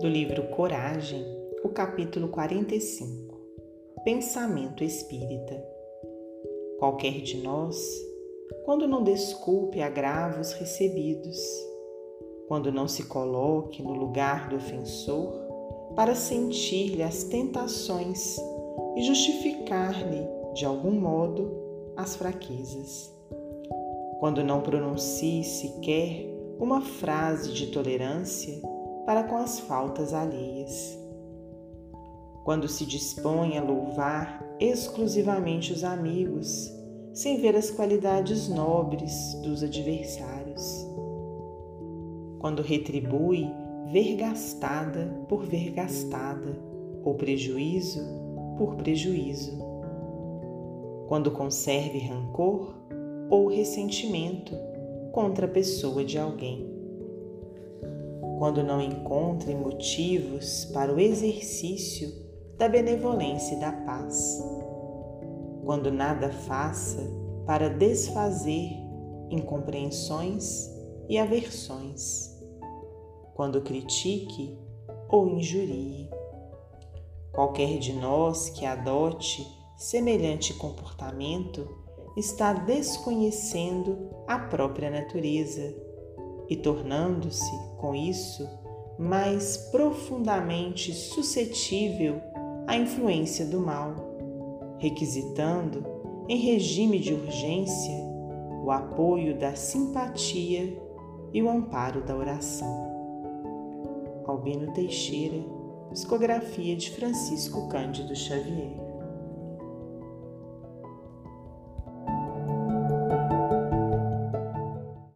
do livro Coragem, o capítulo 45 Pensamento Espírita. Qualquer de nós, quando não desculpe agravos recebidos, quando não se coloque no lugar do ofensor para sentir-lhe as tentações e justificar-lhe, de algum modo, as fraquezas, quando não pronuncie sequer uma frase de tolerância para com as faltas alheias. Quando se dispõe a louvar exclusivamente os amigos, sem ver as qualidades nobres dos adversários. Quando retribui vergastada por vergastada, ou prejuízo por prejuízo. Quando conserve rancor ou ressentimento contra a pessoa de alguém quando não encontre motivos para o exercício da benevolência e da paz, quando nada faça para desfazer incompreensões e aversões, quando critique ou injurie. Qualquer de nós que adote semelhante comportamento está desconhecendo a própria natureza e tornando-se, com isso, mais profundamente suscetível à influência do mal, requisitando, em regime de urgência, o apoio da simpatia e o amparo da oração. Albino Teixeira, psicografia de Francisco Cândido Xavier.